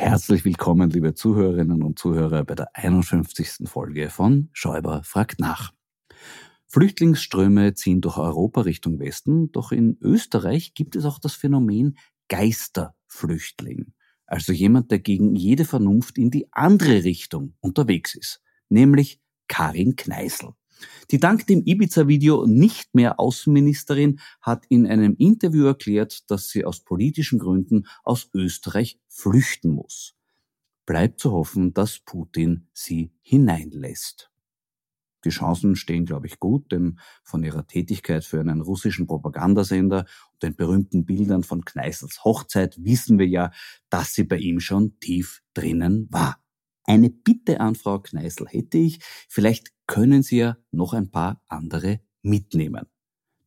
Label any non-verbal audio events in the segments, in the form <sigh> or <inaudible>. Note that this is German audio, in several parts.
Herzlich willkommen, liebe Zuhörerinnen und Zuhörer, bei der 51. Folge von Schäuber fragt nach. Flüchtlingsströme ziehen durch Europa Richtung Westen, doch in Österreich gibt es auch das Phänomen Geisterflüchtling. Also jemand, der gegen jede Vernunft in die andere Richtung unterwegs ist, nämlich Karin Kneißl. Die dank dem Ibiza-Video nicht mehr Außenministerin hat in einem Interview erklärt, dass sie aus politischen Gründen aus Österreich flüchten muss. Bleibt zu hoffen, dass Putin sie hineinlässt. Die Chancen stehen, glaube ich, gut, denn von ihrer Tätigkeit für einen russischen Propagandasender und den berühmten Bildern von Kneißls Hochzeit wissen wir ja, dass sie bei ihm schon tief drinnen war. Eine Bitte an Frau Kneißl hätte ich, vielleicht können Sie ja noch ein paar andere mitnehmen.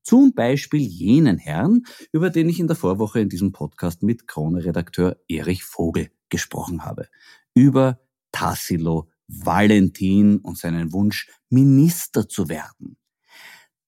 Zum Beispiel jenen Herrn, über den ich in der Vorwoche in diesem Podcast mit Krone-Redakteur Erich Vogel gesprochen habe. Über Tassilo Valentin und seinen Wunsch, Minister zu werden.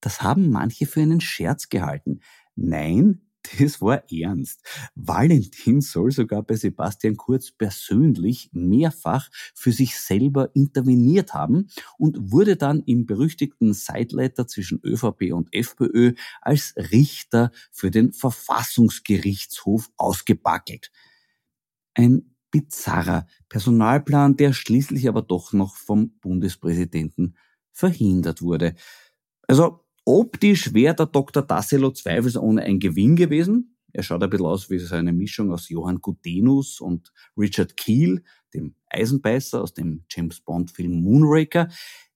Das haben manche für einen Scherz gehalten. Nein, das war ernst. Valentin soll sogar bei Sebastian Kurz persönlich mehrfach für sich selber interveniert haben und wurde dann im berüchtigten Sideletter zwischen ÖVP und FPÖ als Richter für den Verfassungsgerichtshof ausgebackelt. Ein bizarrer Personalplan, der schließlich aber doch noch vom Bundespräsidenten verhindert wurde. Also optisch wäre der Dr. Tassilo zweifelsohne ein Gewinn gewesen. Er schaut ein bisschen aus wie so eine Mischung aus Johann Gutenus und Richard Keel, dem Eisenbeißer aus dem James Bond Film Moonraker.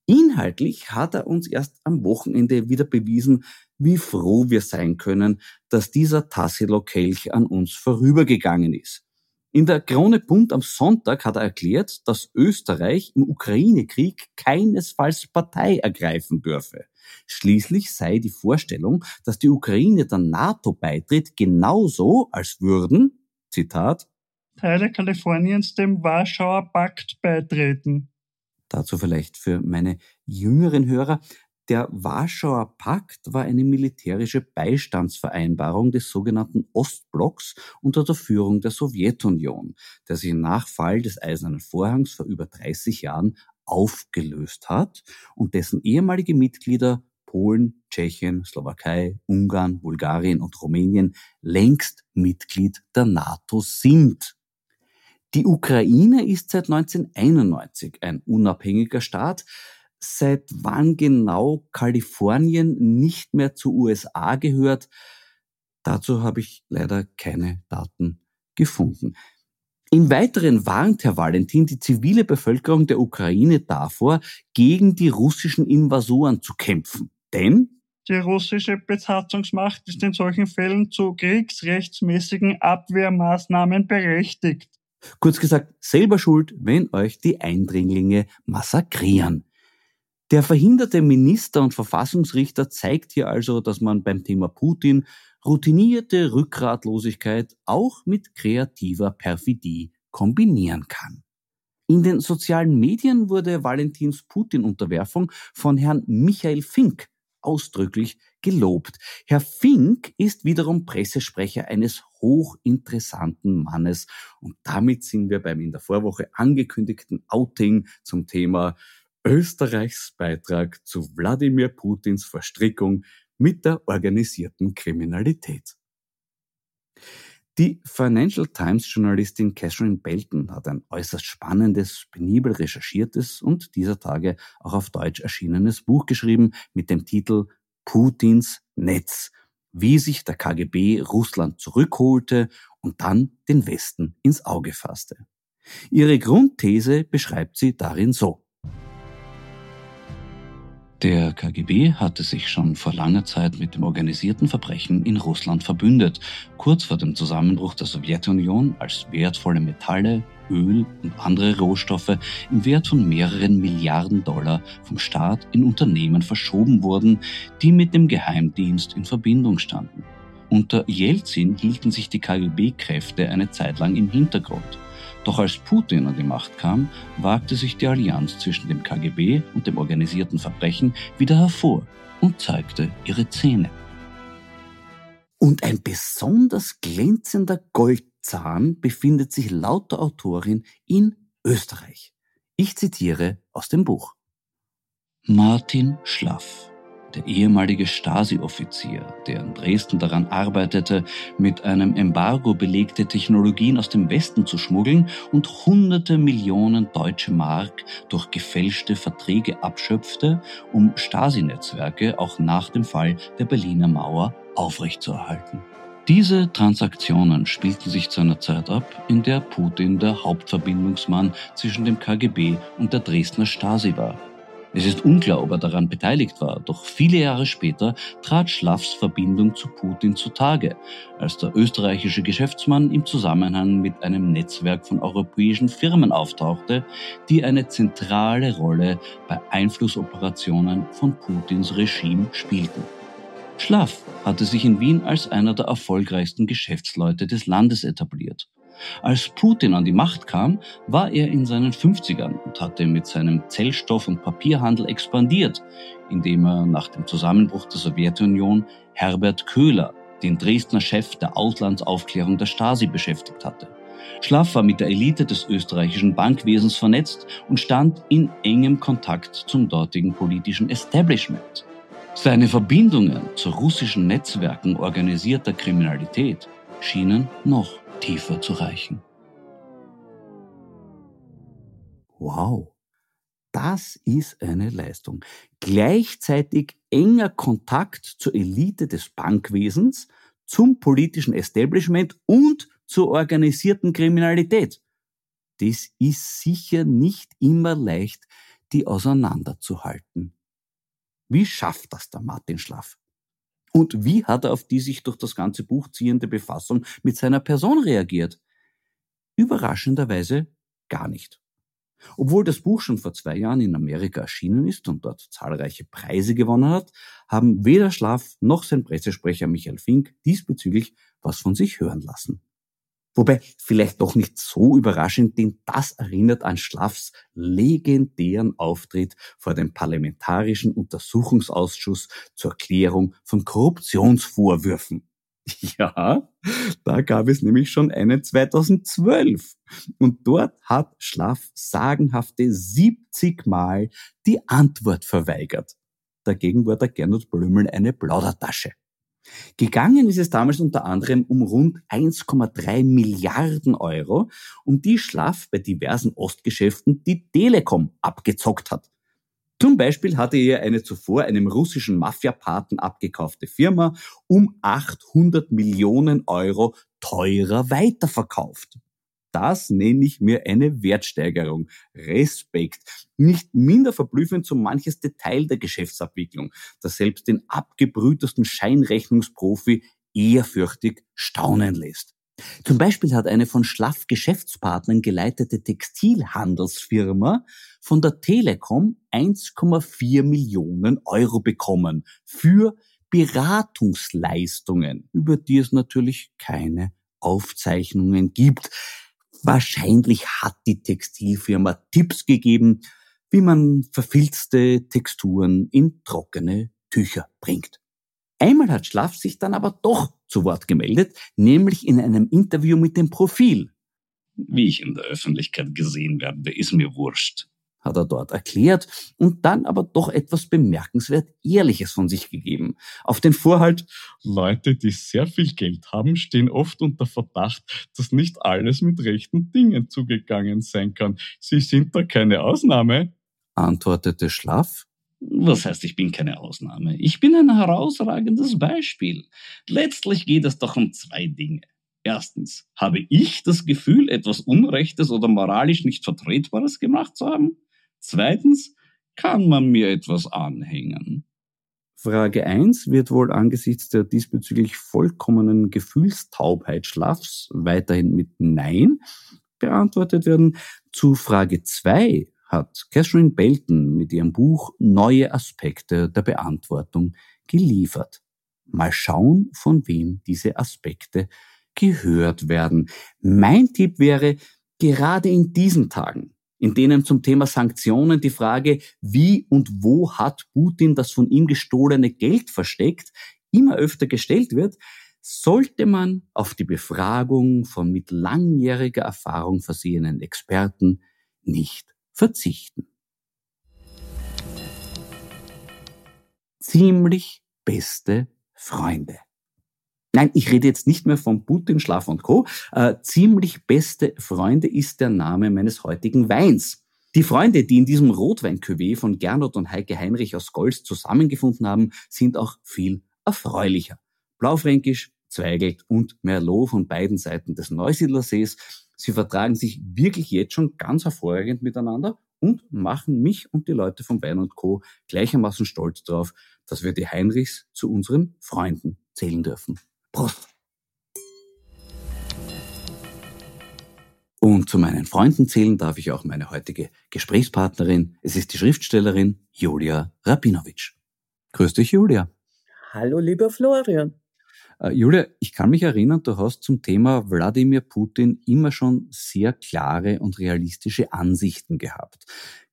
Inhaltlich hat er uns erst am Wochenende wieder bewiesen, wie froh wir sein können, dass dieser Tassilo-Kelch an uns vorübergegangen ist. In der Krone Bund am Sonntag hat er erklärt, dass Österreich im Ukraine-Krieg keinesfalls Partei ergreifen dürfe. Schließlich sei die Vorstellung, dass die Ukraine der NATO beitritt, genauso als würden, Zitat, Teile Kaliforniens dem Warschauer Pakt beitreten. Dazu vielleicht für meine jüngeren Hörer. Der Warschauer Pakt war eine militärische Beistandsvereinbarung des sogenannten Ostblocks unter der Führung der Sowjetunion, der sich nach Fall des Eisernen Vorhangs vor über 30 Jahren aufgelöst hat und dessen ehemalige Mitglieder Polen, Tschechien, Slowakei, Ungarn, Bulgarien und Rumänien längst Mitglied der NATO sind. Die Ukraine ist seit 1991 ein unabhängiger Staat, seit wann genau Kalifornien nicht mehr zu USA gehört, dazu habe ich leider keine Daten gefunden. Im Weiteren warnt Herr Valentin die zivile Bevölkerung der Ukraine davor, gegen die russischen Invasoren zu kämpfen. Denn die russische Besatzungsmacht ist in solchen Fällen zu kriegsrechtsmäßigen Abwehrmaßnahmen berechtigt. Kurz gesagt, selber schuld, wenn euch die Eindringlinge massakrieren. Der verhinderte Minister und Verfassungsrichter zeigt hier also, dass man beim Thema Putin routinierte Rückgratlosigkeit auch mit kreativer Perfidie kombinieren kann. In den sozialen Medien wurde Valentins Putin-Unterwerfung von Herrn Michael Fink ausdrücklich gelobt. Herr Fink ist wiederum Pressesprecher eines hochinteressanten Mannes und damit sind wir beim in der Vorwoche angekündigten Outing zum Thema Österreichs Beitrag zu Wladimir Putins Verstrickung mit der organisierten Kriminalität. Die Financial Times Journalistin Catherine Belton hat ein äußerst spannendes, penibel recherchiertes und dieser Tage auch auf Deutsch erschienenes Buch geschrieben mit dem Titel Putins Netz, wie sich der KGB Russland zurückholte und dann den Westen ins Auge fasste. Ihre Grundthese beschreibt sie darin so. Der KGB hatte sich schon vor langer Zeit mit dem organisierten Verbrechen in Russland verbündet, kurz vor dem Zusammenbruch der Sowjetunion, als wertvolle Metalle, Öl und andere Rohstoffe im Wert von mehreren Milliarden Dollar vom Staat in Unternehmen verschoben wurden, die mit dem Geheimdienst in Verbindung standen. Unter Jelzin hielten sich die KGB-Kräfte eine Zeit lang im Hintergrund. Doch als Putin an die Macht kam, wagte sich die Allianz zwischen dem KGB und dem organisierten Verbrechen wieder hervor und zeigte ihre Zähne. Und ein besonders glänzender Goldzahn befindet sich laut der Autorin in Österreich. Ich zitiere aus dem Buch. Martin Schlaff der ehemalige Stasi-Offizier, der in Dresden daran arbeitete, mit einem Embargo belegte Technologien aus dem Westen zu schmuggeln und hunderte Millionen deutsche Mark durch gefälschte Verträge abschöpfte, um Stasi-Netzwerke auch nach dem Fall der Berliner Mauer aufrechtzuerhalten. Diese Transaktionen spielten sich zu einer Zeit ab, in der Putin der Hauptverbindungsmann zwischen dem KGB und der Dresdner Stasi war es ist unklar, ob er daran beteiligt war, doch viele Jahre später trat Schlaffs Verbindung zu Putin zutage, als der österreichische Geschäftsmann im Zusammenhang mit einem Netzwerk von europäischen Firmen auftauchte, die eine zentrale Rolle bei Einflussoperationen von Putins Regime spielten. Schlaff hatte sich in Wien als einer der erfolgreichsten Geschäftsleute des Landes etabliert. Als Putin an die Macht kam, war er in seinen 50ern und hatte mit seinem Zellstoff- und Papierhandel expandiert, indem er nach dem Zusammenbruch der Sowjetunion Herbert Köhler, den Dresdner Chef der Auslandsaufklärung der Stasi, beschäftigt hatte. Schlaff war mit der Elite des österreichischen Bankwesens vernetzt und stand in engem Kontakt zum dortigen politischen Establishment. Seine Verbindungen zu russischen Netzwerken organisierter Kriminalität schienen noch tiefer zu reichen. Wow, das ist eine Leistung. Gleichzeitig enger Kontakt zur Elite des Bankwesens, zum politischen Establishment und zur organisierten Kriminalität. Das ist sicher nicht immer leicht, die auseinanderzuhalten. Wie schafft das der Martin Schlaff? Und wie hat er auf die sich durch das ganze Buch ziehende Befassung mit seiner Person reagiert? Überraschenderweise gar nicht. Obwohl das Buch schon vor zwei Jahren in Amerika erschienen ist und dort zahlreiche Preise gewonnen hat, haben weder Schlaf noch sein Pressesprecher Michael Fink diesbezüglich was von sich hören lassen. Wobei vielleicht doch nicht so überraschend, denn das erinnert an Schlaffs legendären Auftritt vor dem Parlamentarischen Untersuchungsausschuss zur Klärung von Korruptionsvorwürfen. <laughs> Ja, da gab es nämlich schon einen 2012. Und dort hat Schlaff sagenhafte 70 Mal die Antwort verweigert. Dagegen war der Gernot Blümel eine Plaudertasche. Gegangen ist es damals unter anderem um rund 1,3 Milliarden Euro, um die Schlaff bei diversen Ostgeschäften die Telekom abgezockt hat. Zum Beispiel hatte er eine zuvor einem russischen Mafiapaten abgekaufte Firma um 800 Millionen Euro teurer weiterverkauft. Das nenne ich mir eine Wertsteigerung. Respekt. Nicht minder verblüffend so manches Detail der Geschäftsabwicklung, das selbst den abgebrühtesten Scheinrechnungsprofi ehrfürchtig staunen lässt. Zum Beispiel hat eine von Schlaff Geschäftspartnern geleitete Textilhandelsfirma von der Telekom 1,4 Millionen Euro bekommen für Beratungsleistungen, über die es natürlich keine Aufzeichnungen gibt. Wahrscheinlich hat die Textilfirma Tipps gegeben, wie man verfilzte Texturen in trockene Tücher bringt. Einmal hat Schlaff sich dann aber doch zu Wort gemeldet, nämlich in einem Interview mit dem Profil. Wie ich in der Öffentlichkeit gesehen werde, ist mir wurscht hat er dort erklärt und dann aber doch etwas bemerkenswert Ehrliches von sich gegeben. Auf den Vorhalt, Leute, die sehr viel Geld haben, stehen oft unter Verdacht, dass nicht alles mit rechten Dingen zugegangen sein kann. Sie sind da keine Ausnahme, antwortete Schlaff. Was heißt, ich bin keine Ausnahme? Ich bin ein herausragendes Beispiel. Letztlich geht es doch um zwei Dinge. Erstens, habe ich das Gefühl, etwas Unrechtes oder moralisch nicht Vertretbares gemacht zu haben? Zweitens, kann man mir etwas anhängen? Frage 1 wird wohl angesichts der diesbezüglich vollkommenen Gefühlstaubheit Schlafs weiterhin mit Nein beantwortet werden. Zu Frage 2 hat Catherine Belton mit ihrem Buch neue Aspekte der Beantwortung geliefert. Mal schauen, von wem diese Aspekte gehört werden. Mein Tipp wäre, gerade in diesen Tagen in denen zum Thema Sanktionen die Frage, wie und wo hat Putin das von ihm gestohlene Geld versteckt, immer öfter gestellt wird, sollte man auf die Befragung von mit langjähriger Erfahrung versehenen Experten nicht verzichten. Ziemlich beste Freunde. Nein, ich rede jetzt nicht mehr von Putin, Schlaf und Co. Äh, ziemlich beste Freunde ist der Name meines heutigen Weins. Die Freunde, die in diesem rotwein von Gernot und Heike Heinrich aus Golz zusammengefunden haben, sind auch viel erfreulicher. Blaufränkisch, Zweigelt und Merlot von beiden Seiten des Neusiedlersees. Sie vertragen sich wirklich jetzt schon ganz hervorragend miteinander und machen mich und die Leute von Wein und Co. gleichermaßen stolz darauf, dass wir die Heinrichs zu unseren Freunden zählen dürfen. Prost. Und zu meinen Freunden zählen darf ich auch meine heutige Gesprächspartnerin. Es ist die Schriftstellerin Julia Rabinowitsch. Grüß dich, Julia. Hallo, lieber Florian. Uh, Julia, ich kann mich erinnern, du hast zum Thema Wladimir Putin immer schon sehr klare und realistische Ansichten gehabt.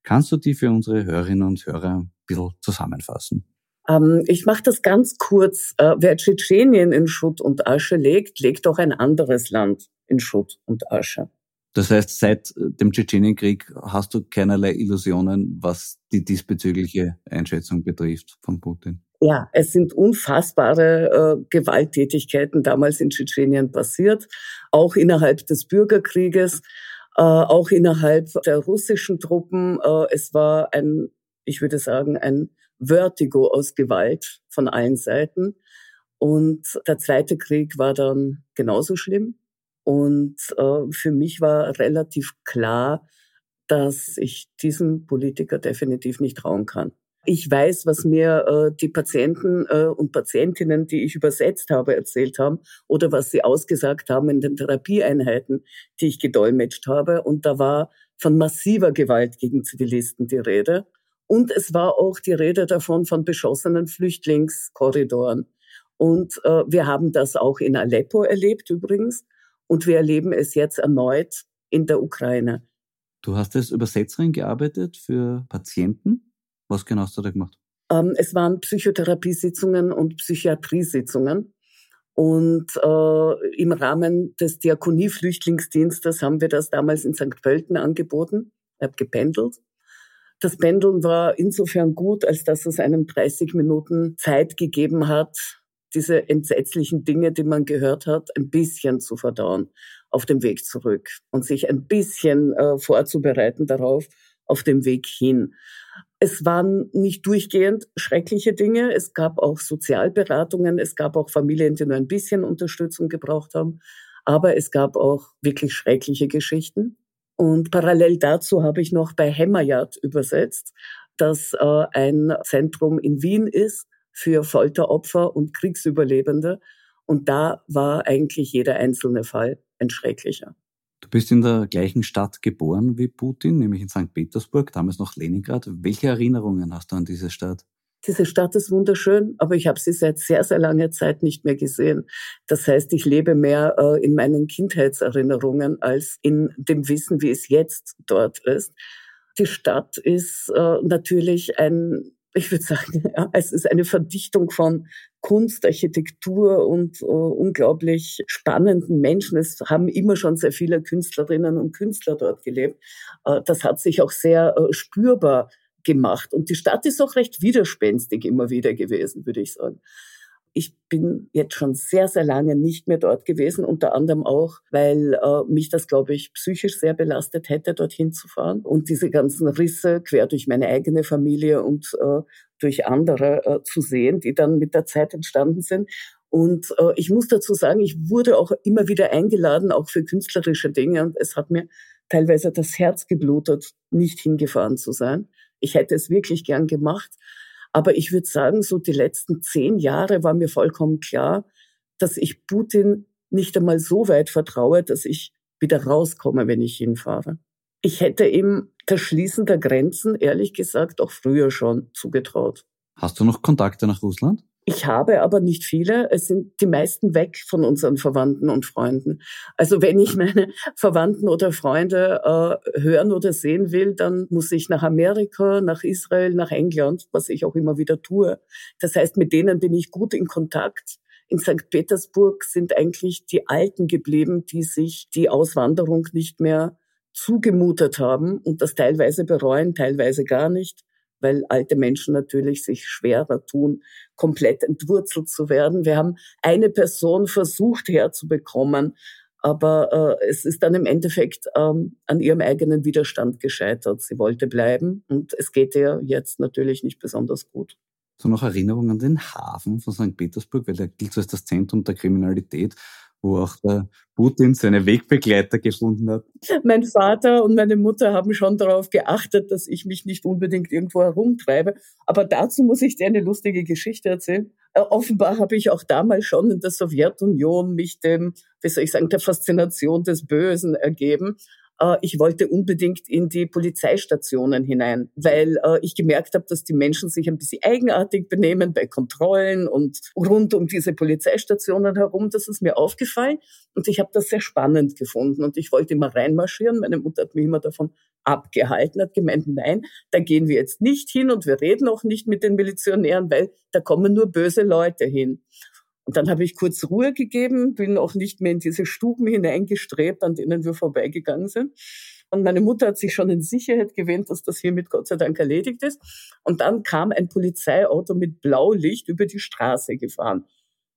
Kannst du die für unsere Hörerinnen und Hörer ein bisschen zusammenfassen? Ähm, ich mache das ganz kurz. Äh, wer Tschetschenien in Schutt und Asche legt, legt auch ein anderes Land in Schutt und Asche. Das heißt, seit dem Tschetschenienkrieg hast du keinerlei Illusionen, was die diesbezügliche Einschätzung betrifft von Putin. Ja, es sind unfassbare äh, Gewalttätigkeiten damals in Tschetschenien passiert, auch innerhalb des Bürgerkrieges, äh, auch innerhalb der russischen Truppen. Äh, es war ein, ich würde sagen, ein Vertigo aus Gewalt von allen Seiten. Und der zweite Krieg war dann genauso schlimm. Und äh, für mich war relativ klar, dass ich diesem Politiker definitiv nicht trauen kann. Ich weiß, was mir äh, die Patienten äh, und Patientinnen, die ich übersetzt habe, erzählt haben oder was sie ausgesagt haben in den Therapieeinheiten, die ich gedolmetscht habe. Und da war von massiver Gewalt gegen Zivilisten die Rede. Und es war auch die Rede davon von beschossenen Flüchtlingskorridoren. Und äh, wir haben das auch in Aleppo erlebt übrigens. Und wir erleben es jetzt erneut in der Ukraine. Du hast als Übersetzerin gearbeitet für Patienten. Was genau hast du da gemacht? Ähm, es waren Psychotherapiesitzungen und Psychiatriesitzungen. Und äh, im Rahmen des Diakonie-Flüchtlingsdienstes haben wir das damals in St. Pölten angeboten. Ich habe gependelt das Pendeln war insofern gut, als dass es einem 30 Minuten Zeit gegeben hat, diese entsetzlichen Dinge, die man gehört hat, ein bisschen zu verdauen auf dem Weg zurück und sich ein bisschen äh, vorzubereiten darauf auf dem Weg hin. Es waren nicht durchgehend schreckliche Dinge. Es gab auch Sozialberatungen. Es gab auch Familien, die nur ein bisschen Unterstützung gebraucht haben. Aber es gab auch wirklich schreckliche Geschichten. Und parallel dazu habe ich noch bei Hämmerjad übersetzt, das äh, ein Zentrum in Wien ist für Folteropfer und Kriegsüberlebende. Und da war eigentlich jeder einzelne Fall ein schrecklicher. Du bist in der gleichen Stadt geboren wie Putin, nämlich in St. Petersburg, damals noch Leningrad. Welche Erinnerungen hast du an diese Stadt? Diese Stadt ist wunderschön, aber ich habe sie seit sehr, sehr langer Zeit nicht mehr gesehen. Das heißt, ich lebe mehr äh, in meinen Kindheitserinnerungen als in dem Wissen, wie es jetzt dort ist. Die Stadt ist äh, natürlich ein, ich würde sagen, <laughs> ja, es ist eine Verdichtung von Kunst, Architektur und äh, unglaublich spannenden Menschen. Es haben immer schon sehr viele Künstlerinnen und Künstler dort gelebt. Äh, das hat sich auch sehr äh, spürbar gemacht. Und die Stadt ist auch recht widerspenstig immer wieder gewesen, würde ich sagen. Ich bin jetzt schon sehr, sehr lange nicht mehr dort gewesen, unter anderem auch, weil äh, mich das, glaube ich, psychisch sehr belastet hätte, dorthin zu fahren. Und diese ganzen Risse quer durch meine eigene Familie und äh, durch andere äh, zu sehen, die dann mit der Zeit entstanden sind. Und äh, ich muss dazu sagen, ich wurde auch immer wieder eingeladen, auch für künstlerische Dinge. Und es hat mir teilweise das Herz geblutet, nicht hingefahren zu sein. Ich hätte es wirklich gern gemacht. Aber ich würde sagen, so die letzten zehn Jahre war mir vollkommen klar, dass ich Putin nicht einmal so weit vertraue, dass ich wieder rauskomme, wenn ich hinfahre. Ich hätte ihm das Schließen der Grenzen, ehrlich gesagt, auch früher schon zugetraut. Hast du noch Kontakte nach Russland? Ich habe aber nicht viele. Es sind die meisten weg von unseren Verwandten und Freunden. Also wenn ich meine Verwandten oder Freunde äh, hören oder sehen will, dann muss ich nach Amerika, nach Israel, nach England, was ich auch immer wieder tue. Das heißt, mit denen bin ich gut in Kontakt. In St. Petersburg sind eigentlich die Alten geblieben, die sich die Auswanderung nicht mehr zugemutet haben und das teilweise bereuen, teilweise gar nicht weil alte Menschen natürlich sich schwerer tun, komplett entwurzelt zu werden. Wir haben eine Person versucht herzubekommen, aber äh, es ist dann im Endeffekt ähm, an ihrem eigenen Widerstand gescheitert. Sie wollte bleiben und es geht ihr jetzt natürlich nicht besonders gut. So noch Erinnerungen an den Hafen von St. Petersburg, weil der gilt so als das Zentrum der Kriminalität wo auch der Putin seine Wegbegleiter gefunden hat. Mein Vater und meine Mutter haben schon darauf geachtet, dass ich mich nicht unbedingt irgendwo herumtreibe. Aber dazu muss ich dir eine lustige Geschichte erzählen. Äh, offenbar habe ich auch damals schon in der Sowjetunion mich dem, wie soll ich sagen, der Faszination des Bösen ergeben ich wollte unbedingt in die Polizeistationen hinein, weil äh, ich gemerkt habe, dass die Menschen sich ein bisschen eigenartig benehmen bei Kontrollen und rund um diese Polizeistationen herum. Das ist mir aufgefallen und ich habe das sehr spannend gefunden und ich wollte immer reinmarschieren. Meine Mutter hat mich immer davon abgehalten, hat gemeint, nein, da gehen wir jetzt nicht hin und wir reden auch nicht mit den Milizionären, weil da kommen nur böse Leute hin. Und dann habe ich kurz Ruhe gegeben, bin auch nicht mehr in diese Stuben hineingestrebt, an denen wir vorbeigegangen sind. Und meine Mutter hat sich schon in Sicherheit gewähnt, dass das hiermit Gott sei Dank erledigt ist. Und dann kam ein Polizeiauto mit Blaulicht über die Straße gefahren.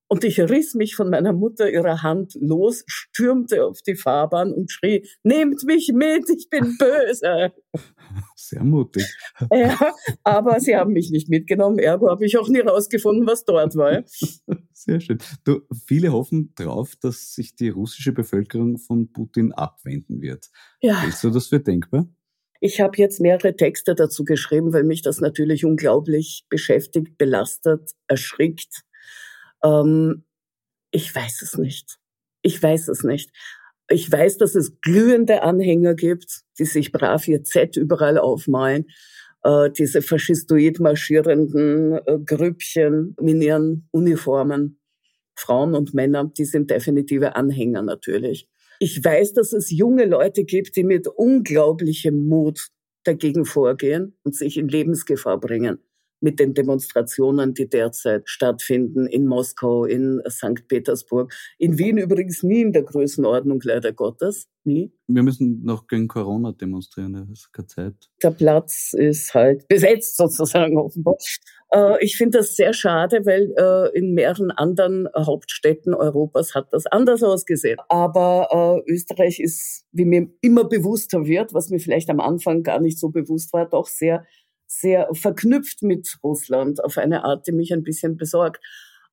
Und ich riss mich von meiner Mutter ihrer Hand los, stürmte auf die Fahrbahn und schrie, nehmt mich mit, ich bin <laughs> böse. Sehr mutig. Ja, aber sie haben mich nicht mitgenommen, ergo habe ich auch nie rausgefunden, was dort war. <laughs> Sehr schön. Du, viele hoffen darauf, dass sich die russische Bevölkerung von Putin abwenden wird. Ja. Hältst du das für denkbar? Ich habe jetzt mehrere Texte dazu geschrieben, weil mich das natürlich unglaublich beschäftigt, belastet, erschrickt ähm, ich weiß es nicht. Ich weiß es nicht. Ich weiß, dass es glühende Anhänger gibt, die sich brav ihr Z überall aufmalen. Äh, diese faschistoid marschierenden äh, Grüppchen in ihren Uniformen, Frauen und Männer, die sind definitive Anhänger natürlich. Ich weiß, dass es junge Leute gibt, die mit unglaublichem Mut dagegen vorgehen und sich in Lebensgefahr bringen mit den Demonstrationen, die derzeit stattfinden in Moskau, in St. Petersburg. In Wien übrigens nie in der Größenordnung, leider Gottes. Nie. Wir müssen noch gegen Corona demonstrieren, das ist keine Zeit. Der Platz ist halt besetzt sozusagen offenbar. Äh, ich finde das sehr schade, weil äh, in mehreren anderen Hauptstädten Europas hat das anders ausgesehen. Aber äh, Österreich ist, wie mir immer bewusster wird, was mir vielleicht am Anfang gar nicht so bewusst war, doch sehr sehr verknüpft mit Russland auf eine Art, die mich ein bisschen besorgt.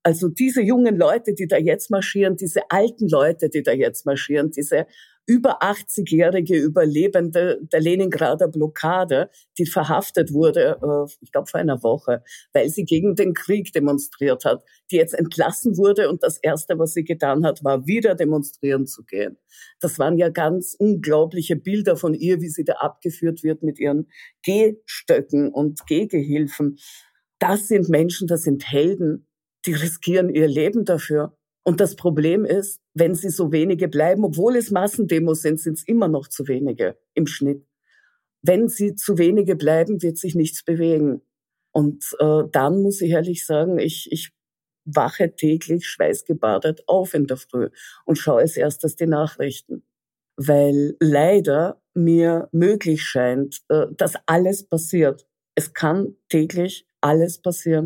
Also diese jungen Leute, die da jetzt marschieren, diese alten Leute, die da jetzt marschieren, diese über 80-jährige Überlebende der Leningrader Blockade, die verhaftet wurde, äh, ich glaube vor einer Woche, weil sie gegen den Krieg demonstriert hat, die jetzt entlassen wurde und das Erste, was sie getan hat, war wieder demonstrieren zu gehen. Das waren ja ganz unglaubliche Bilder von ihr, wie sie da abgeführt wird mit ihren Gehstöcken und Gehgehilfen. Das sind Menschen, das sind Helden, die riskieren ihr Leben dafür. Und das Problem ist, wenn sie so wenige bleiben, obwohl es Massendemos sind, sind es immer noch zu wenige im Schnitt. Wenn sie zu wenige bleiben, wird sich nichts bewegen. Und äh, dann muss ich ehrlich sagen, ich, ich wache täglich schweißgebadet auf in der Früh und schaue als erstes die Nachrichten. Weil leider mir möglich scheint, äh, dass alles passiert. Es kann täglich alles passieren.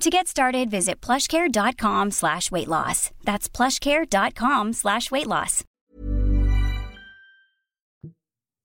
To get started, visit plushcare.com slash weight loss. That's plushcare.com slash weight loss.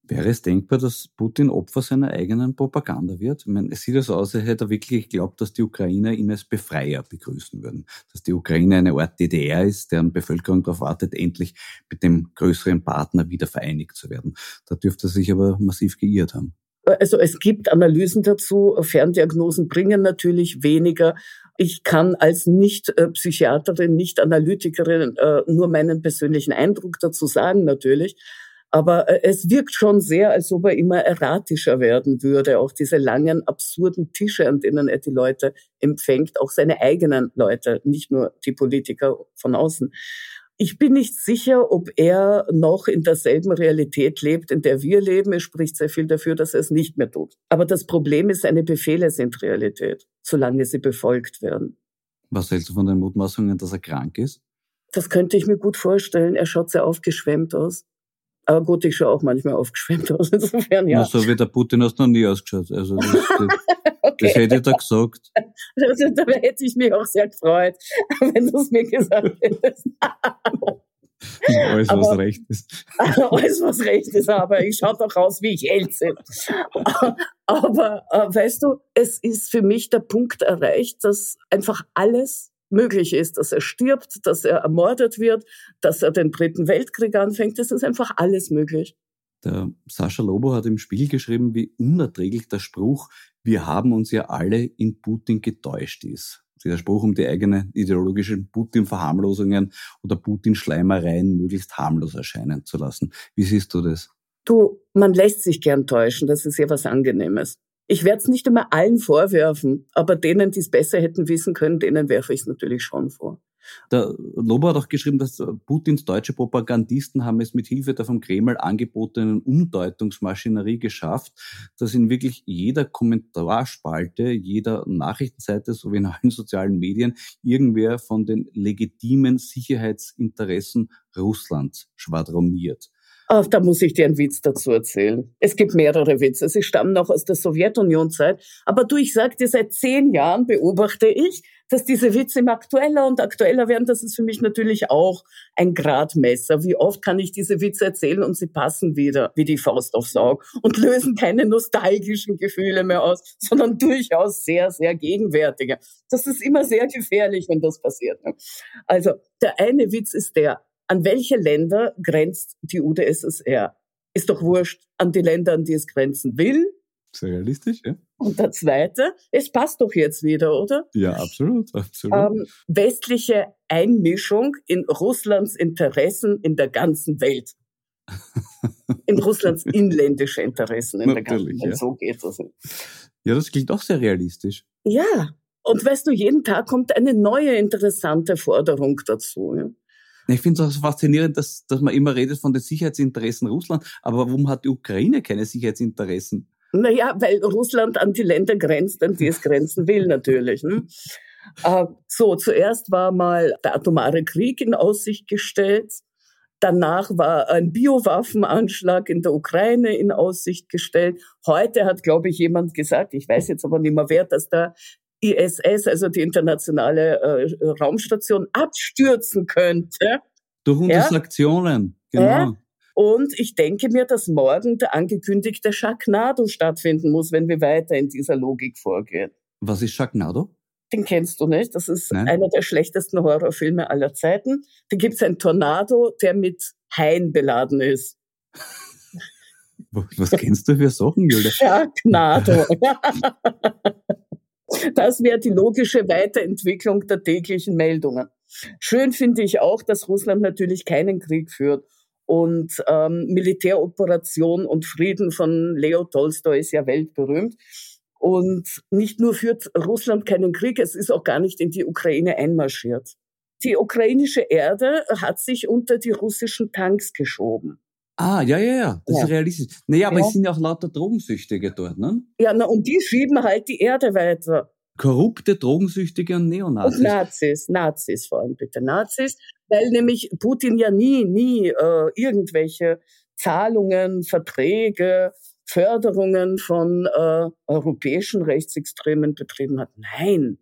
Wäre es denkbar, dass Putin Opfer seiner eigenen Propaganda wird? Ich meine, es sieht so aus, als hätte er wirklich geglaubt, dass die Ukrainer ihn als Befreier begrüßen würden. Dass die Ukraine eine Art DDR ist, deren Bevölkerung darauf wartet, endlich mit dem größeren Partner wieder vereinigt zu werden. Da dürfte er sich aber massiv geirrt haben. Also es gibt Analysen dazu. Ferndiagnosen bringen natürlich weniger. Ich kann als Nicht-Psychiaterin, Nicht-Analytikerin äh, nur meinen persönlichen Eindruck dazu sagen natürlich. Aber äh, es wirkt schon sehr, als ob er immer erratischer werden würde. Auch diese langen, absurden Tische, an denen er die Leute empfängt, auch seine eigenen Leute, nicht nur die Politiker von außen. Ich bin nicht sicher, ob er noch in derselben Realität lebt, in der wir leben. Es spricht sehr viel dafür, dass er es nicht mehr tut. Aber das Problem ist, seine Befehle sind Realität, solange sie befolgt werden. Was hältst du von den Mutmaßungen, dass er krank ist? Das könnte ich mir gut vorstellen. Er schaut sehr aufgeschwemmt aus. Aber gut, ich schaue auch manchmal aufgeschwemmt <laughs> aus. Insofern, ja. Na, so wie der Putin hast du noch nie ausgeschaut. Also das, <laughs> okay. das hätte ich da gesagt. Also, <laughs> da hätte ich mich auch sehr gefreut, <laughs> wenn du es mir gesagt hättest. alles, was recht ist. <laughs> alles, was recht ist, aber ich schaue doch aus wie ich Elze. aber äh, weißt du, es ist für mich der Punkt erreicht, dass einfach alles möglich ist, dass er stirbt, dass er ermordet wird, dass er den dritten Weltkrieg anfängt. Das ist einfach alles möglich. Der Sascha Lobo hat im Spiegel geschrieben, wie unerträglich der Spruch, wir haben uns ja alle in Putin getäuscht ist. Dieser Spruch um die eigenen ideologischen Putin-Verharmlosungen oder Putin-Schleimereien möglichst harmlos erscheinen zu lassen. Wie siehst du das? Du, man lässt sich gern täuschen, das ist ja was Angenehmes. Ich werde es nicht immer allen vorwerfen, aber denen, die es besser hätten wissen können, denen werfe ich es natürlich schon vor. Der Lobo hat auch geschrieben, dass Putins deutsche Propagandisten haben es mit Hilfe der vom Kreml angebotenen Umdeutungsmaschinerie geschafft, dass in wirklich jeder Kommentarspalte, jeder Nachrichtenseite sowie in allen sozialen Medien irgendwer von den legitimen Sicherheitsinteressen Russlands schwadroniert. Ach, da muss ich dir einen Witz dazu erzählen. Es gibt mehrere Witze. Sie stammen noch aus der Sowjetunion-Zeit. Aber du, ich sag dir, seit zehn Jahren beobachte ich, dass diese Witze immer aktueller und aktueller werden. Das ist für mich natürlich auch ein Gradmesser. Wie oft kann ich diese Witze erzählen und sie passen wieder wie die Faust aufs Auge und lösen keine nostalgischen Gefühle mehr aus, sondern durchaus sehr, sehr gegenwärtige. Das ist immer sehr gefährlich, wenn das passiert. Ne? Also der eine Witz ist der, an welche Länder grenzt die UdSSR? Ist doch wurscht an die Länder, an die es grenzen will. Sehr realistisch, ja. Und der zweite, es passt doch jetzt wieder, oder? Ja, absolut, absolut. Ähm, westliche Einmischung in Russlands Interessen in der ganzen Welt. in <laughs> Russlands inländische Interessen in der ganzen Welt. Ja. So geht das. Ja, das klingt auch sehr realistisch. Ja. Und weißt du, jeden Tag kommt eine neue interessante Forderung dazu. Ja? Ich finde es auch faszinierend, dass, dass man immer redet von den Sicherheitsinteressen Russlands, aber warum hat die Ukraine keine Sicherheitsinteressen? Naja, weil Russland an die Länder grenzt, an die es grenzen will natürlich. Ne? Äh, so, zuerst war mal der atomare Krieg in Aussicht gestellt. Danach war ein Biowaffenanschlag in der Ukraine in Aussicht gestellt. Heute hat, glaube ich, jemand gesagt, ich weiß jetzt aber nicht mehr wer, dass der ISS, also die internationale äh, Raumstation, abstürzen könnte. Durch unsere ja? Genau. Ja? Und ich denke mir, dass morgen der angekündigte Sharknado stattfinden muss, wenn wir weiter in dieser Logik vorgehen. Was ist Sharknado? Den kennst du nicht. Das ist Nein. einer der schlechtesten Horrorfilme aller Zeiten. Da gibt es einen Tornado, der mit Haien beladen ist. Was kennst du für Sachen, Julia? Sharknado. <laughs> Das wäre die logische Weiterentwicklung der täglichen Meldungen. Schön finde ich auch, dass Russland natürlich keinen Krieg führt. Und ähm, Militäroperation und Frieden von Leo Tolstoi ist ja weltberühmt. Und nicht nur führt Russland keinen Krieg, es ist auch gar nicht in die Ukraine einmarschiert. Die ukrainische Erde hat sich unter die russischen Tanks geschoben. Ah, ja, ja, ja, das ja. ist realistisch. Naja, aber ja. es sind ja auch lauter Drogensüchtige dort, ne? Ja, na, und die schieben halt die Erde weiter. Korrupte, Drogensüchtige und Neonazis. Und Nazis, Nazis vor allem bitte, Nazis, weil nämlich Putin ja nie, nie äh, irgendwelche Zahlungen, Verträge, Förderungen von äh, europäischen Rechtsextremen betrieben hat. Nein.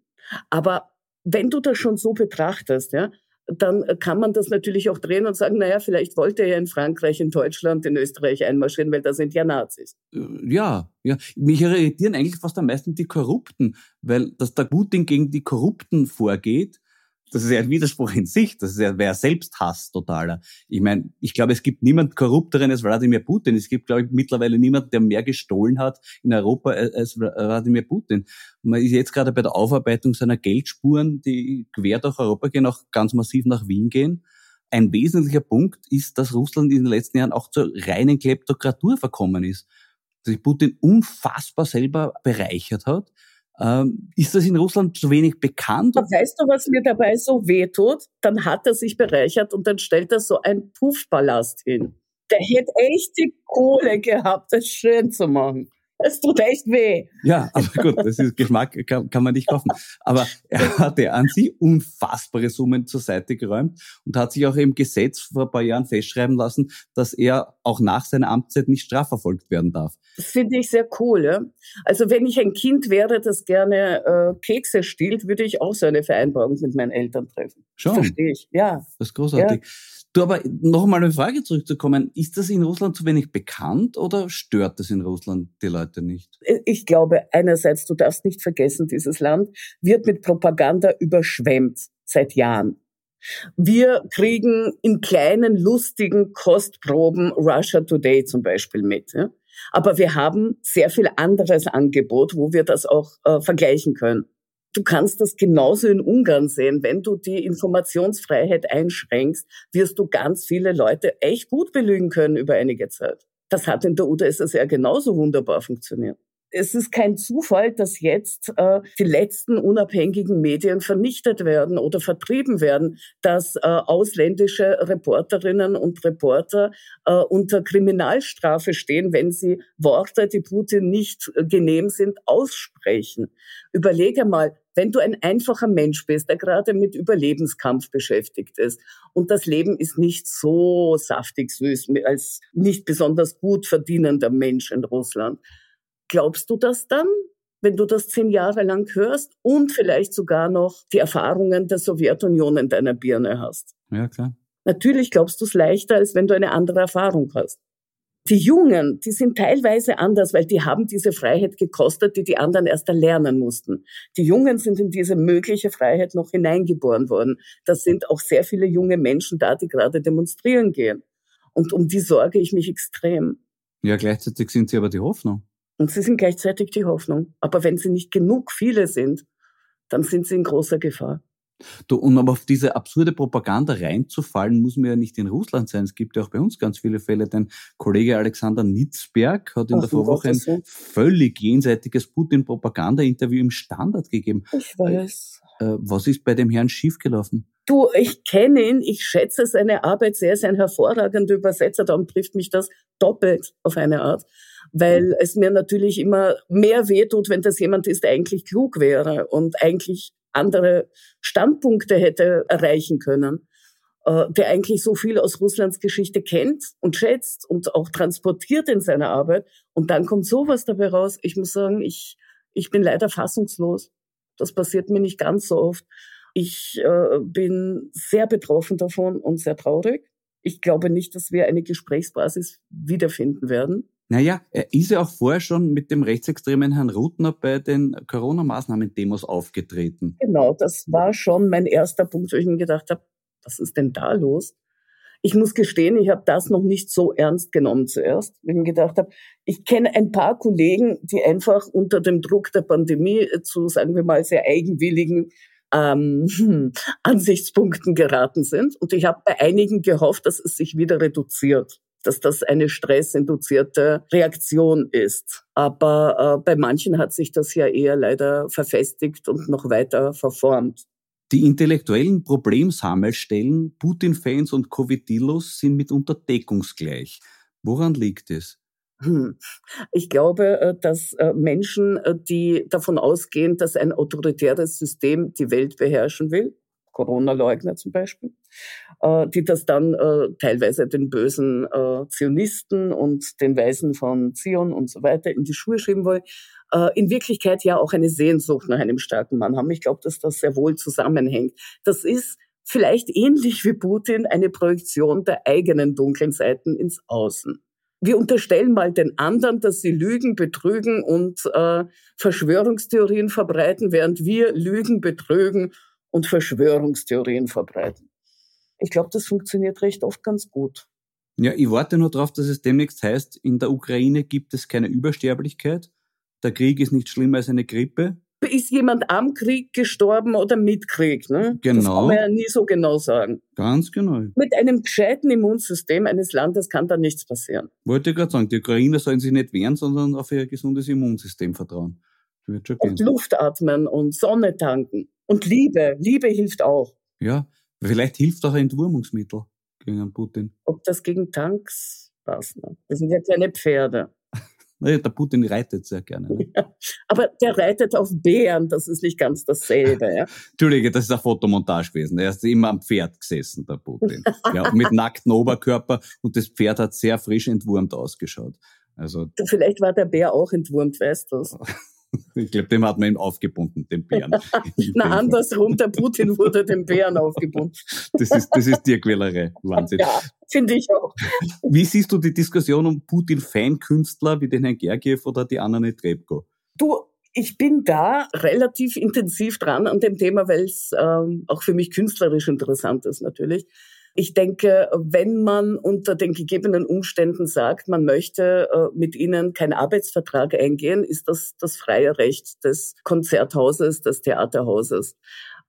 Aber wenn du das schon so betrachtest, ja, dann kann man das natürlich auch drehen und sagen, naja, vielleicht wollte er ja in Frankreich, in Deutschland, in Österreich einmarschieren, weil da sind ja Nazis. Äh, ja, ja. Mich irritieren eigentlich fast am meisten die Korrupten, weil dass der Putin gegen die Korrupten vorgeht, das ist ja ein Widerspruch in sich. Das ist ja wer Selbsthass totaler. Ich meine, ich glaube, es gibt niemand korrupteren als Wladimir Putin. Es gibt, glaube ich, mittlerweile niemand, der mehr gestohlen hat in Europa als Wladimir Putin. Man ist jetzt gerade bei der Aufarbeitung seiner Geldspuren, die quer durch Europa gehen, auch ganz massiv nach Wien gehen. Ein wesentlicher Punkt ist, dass Russland in den letzten Jahren auch zur reinen Kleptokratur verkommen ist. Dass sich Putin unfassbar selber bereichert hat ähm, ist das in Russland zu wenig bekannt? Weißt du, was mir dabei so wehtut? Dann hat er sich bereichert und dann stellt er so einen Puffballast hin. Der hätte echt die Kohle gehabt, das schön zu machen. Es tut echt weh. Ja, aber gut, das ist Geschmack, kann, kann man nicht kaufen. Aber er hatte an sich unfassbare Summen zur Seite geräumt und hat sich auch im Gesetz vor ein paar Jahren festschreiben lassen, dass er auch nach seiner Amtszeit nicht strafverfolgt werden darf. Das finde ich sehr cool. Ja? Also wenn ich ein Kind wäre, das gerne äh, Kekse stiehlt, würde ich auch so eine Vereinbarung mit meinen Eltern treffen. Schon. Verstehe ich, ja. Das ist großartig. Ja. Du, aber noch einmal eine Frage zurückzukommen. Ist das in Russland zu wenig bekannt oder stört das in Russland die Leute nicht? Ich glaube, einerseits, du darfst nicht vergessen, dieses Land wird mit Propaganda überschwemmt seit Jahren. Wir kriegen in kleinen, lustigen Kostproben Russia Today zum Beispiel mit. Aber wir haben sehr viel anderes Angebot, wo wir das auch äh, vergleichen können. Du kannst das genauso in Ungarn sehen. Wenn du die Informationsfreiheit einschränkst, wirst du ganz viele Leute echt gut belügen können über einige Zeit. Das hat in der UdSSR genauso wunderbar funktioniert es ist kein Zufall, dass jetzt äh, die letzten unabhängigen Medien vernichtet werden oder vertrieben werden, dass äh, ausländische Reporterinnen und Reporter äh, unter Kriminalstrafe stehen, wenn sie Worte, die Putin nicht äh, genehm sind, aussprechen. Überlege mal, wenn du ein einfacher Mensch bist, der gerade mit Überlebenskampf beschäftigt ist und das Leben ist nicht so saftig süß als nicht besonders gut verdienender Mensch in Russland, Glaubst du das dann, wenn du das zehn Jahre lang hörst und vielleicht sogar noch die Erfahrungen der Sowjetunion in deiner Birne hast? Ja, klar. Natürlich glaubst du es leichter, als wenn du eine andere Erfahrung hast. Die Jungen, die sind teilweise anders, weil die haben diese Freiheit gekostet, die die anderen erst erlernen mussten. Die Jungen sind in diese mögliche Freiheit noch hineingeboren worden. Das sind auch sehr viele junge Menschen da, die gerade demonstrieren gehen. Und um die sorge ich mich extrem. Ja, gleichzeitig sind sie aber die Hoffnung. Und sie sind gleichzeitig die Hoffnung. Aber wenn sie nicht genug viele sind, dann sind sie in großer Gefahr. Du, um aber auf diese absurde Propaganda reinzufallen, muss man ja nicht in Russland sein. Es gibt ja auch bei uns ganz viele Fälle. Dein Kollege Alexander Nitzberg hat in Ach, der Vorwoche ein völlig jenseitiges Putin-Propaganda-Interview im Standard gegeben. Ich weiß. Äh, was ist bei dem Herrn schiefgelaufen? Du, ich kenne ihn, ich schätze seine Arbeit sehr, ist ein hervorragender Übersetzer, darum trifft mich das doppelt auf eine Art weil es mir natürlich immer mehr wehtut, wenn das jemand ist, der eigentlich klug wäre und eigentlich andere Standpunkte hätte erreichen können. äh, der eigentlich so viel aus Russlands Geschichte kennt und schätzt und auch transportiert in seiner Arbeit. Und dann kommt sowas dabei raus. Ich muss sagen, ich, ich bin leider fassungslos. Das passiert mir nicht ganz so oft. Ich äh, bin sehr betroffen davon und sehr traurig. Ich glaube nicht, dass wir eine Gesprächsbasis wiederfinden werden. Naja, er ist ja auch vorher schon mit dem rechtsextremen Herrn Rutner bei den Corona-Maßnahmen-Demos aufgetreten. Genau, das war schon mein erster Punkt, wo ich mir gedacht habe, was ist denn da los? Ich muss gestehen, ich habe das noch nicht so ernst genommen zuerst, weil ich mir gedacht habe, ich kenne ein paar Kollegen, die einfach unter dem Druck der Pandemie zu, sagen wir mal, sehr eigenwilligen ähm, <laughs> Ansichtspunkten geraten sind. Und ich habe bei einigen gehofft, dass es sich wieder reduziert dass das eine stressinduzierte Reaktion ist. Aber äh, bei manchen hat sich das ja eher leider verfestigt und noch weiter verformt. Die intellektuellen Problemsammelstellen Putin-Fans und Covidillos sind mitunter deckungsgleich. Woran liegt es? Hm. Ich glaube, äh, dass äh, Menschen, äh, die davon ausgehen, dass ein autoritäres System die Welt beherrschen will, Corona-Leugner zum Beispiel, die das dann teilweise den bösen Zionisten und den Weisen von Zion und so weiter in die Schuhe schieben wollen, in Wirklichkeit ja auch eine Sehnsucht nach einem starken Mann haben. Ich glaube, dass das sehr wohl zusammenhängt. Das ist vielleicht ähnlich wie Putin eine Projektion der eigenen dunklen Seiten ins Außen wir unterstellen mal den anderen, dass sie lügen, betrügen und äh, Verschwörungstheorien verbreiten, während wir lügen, betrügen und Verschwörungstheorien verbreiten. Ich glaube, das funktioniert recht oft ganz gut. Ja, ich warte nur darauf, dass es demnächst heißt, in der Ukraine gibt es keine Übersterblichkeit. Der Krieg ist nicht schlimmer als eine Grippe ist jemand am Krieg gestorben oder mit Krieg. Ne? Genau. Das kann man ja nie so genau sagen. Ganz genau. Mit einem gescheiten Immunsystem eines Landes kann da nichts passieren. Wollte gerade sagen, die Ukrainer sollen sich nicht wehren, sondern auf ihr gesundes Immunsystem vertrauen. Wird schon und Luft atmen und Sonne tanken. Und Liebe. Liebe hilft auch. Ja, vielleicht hilft auch ein Entwurmungsmittel gegen Putin. Ob das gegen Tanks passt. Ne? Das sind ja keine Pferde. <laughs> Naja, der Putin reitet sehr gerne. Ne? Ja, aber der reitet auf Bären, das ist nicht ganz dasselbe. Ja? <laughs> Entschuldige, das ist eine Fotomontage gewesen. Er ist immer am Pferd gesessen, der Putin. ja, mit <laughs> nacktem Oberkörper und das Pferd hat sehr frisch entwurmt ausgeschaut. Also, Vielleicht war der Bär auch entwurmt, weißt du? Ich glaube, dem hat man ihn aufgebunden, den Bären. <laughs> Na, andersrum, der Putin wurde dem Bären aufgebunden. das ist, das ist Tierquälerei. Wahnsinn. Ja, finde ich auch. Wie siehst du die Diskussion um Putin-Feinkünstler wie den Herrn Gergiev oder die Anna Netrebko? Du, ich bin da relativ intensiv dran an dem Thema, weil es ähm, auch für mich künstlerisch interessant ist natürlich. Ich denke, wenn man unter den gegebenen Umständen sagt, man möchte äh, mit ihnen keinen Arbeitsvertrag eingehen, ist das das freie Recht des Konzerthauses, des Theaterhauses.